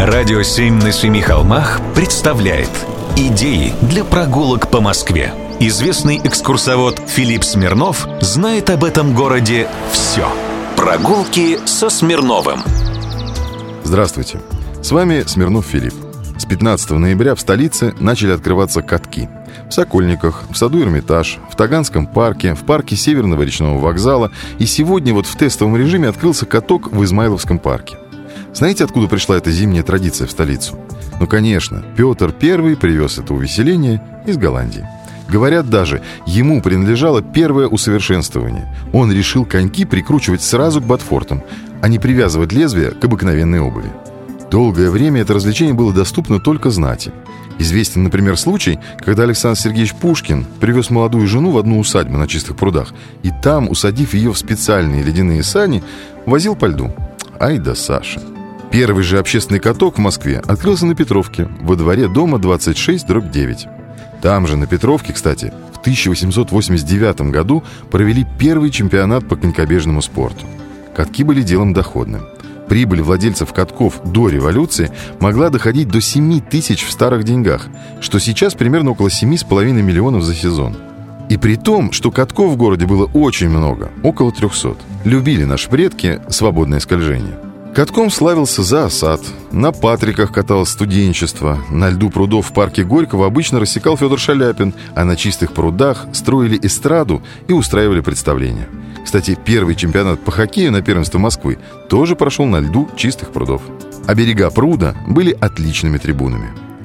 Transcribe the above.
Радио «Семь на семи холмах» представляет Идеи для прогулок по Москве. Известный экскурсовод Филипп Смирнов знает об этом городе все. Прогулки со Смирновым. Здравствуйте. С вами Смирнов Филипп. С 15 ноября в столице начали открываться катки. В Сокольниках, в саду Эрмитаж, в Таганском парке, в парке Северного речного вокзала и сегодня вот в тестовом режиме открылся каток в Измайловском парке. Знаете, откуда пришла эта зимняя традиция в столицу? Ну, конечно, Петр I привез это увеселение из Голландии. Говорят даже, ему принадлежало первое усовершенствование. Он решил коньки прикручивать сразу к ботфортам, а не привязывать лезвие к обыкновенной обуви. Долгое время это развлечение было доступно только знати. Известен, например, случай, когда Александр Сергеевич Пушкин привез молодую жену в одну усадьбу на чистых прудах, и там, усадив ее в специальные ледяные сани, возил по льду. Ай да Саша! Первый же общественный каток в Москве открылся на Петровке, во дворе дома 26-9. Там же, на Петровке, кстати, в 1889 году провели первый чемпионат по конькобежному спорту. Катки были делом доходным. Прибыль владельцев катков до революции могла доходить до 7 тысяч в старых деньгах, что сейчас примерно около 7,5 миллионов за сезон. И при том, что катков в городе было очень много, около 300. Любили наши предки свободное скольжение. Катком славился за осад. На Патриках каталось студенчество. На льду прудов в парке Горького обычно рассекал Федор Шаляпин, а на чистых прудах строили эстраду и устраивали представления. Кстати, первый чемпионат по хоккею на первенство Москвы тоже прошел на льду чистых прудов. А берега пруда были отличными трибунами.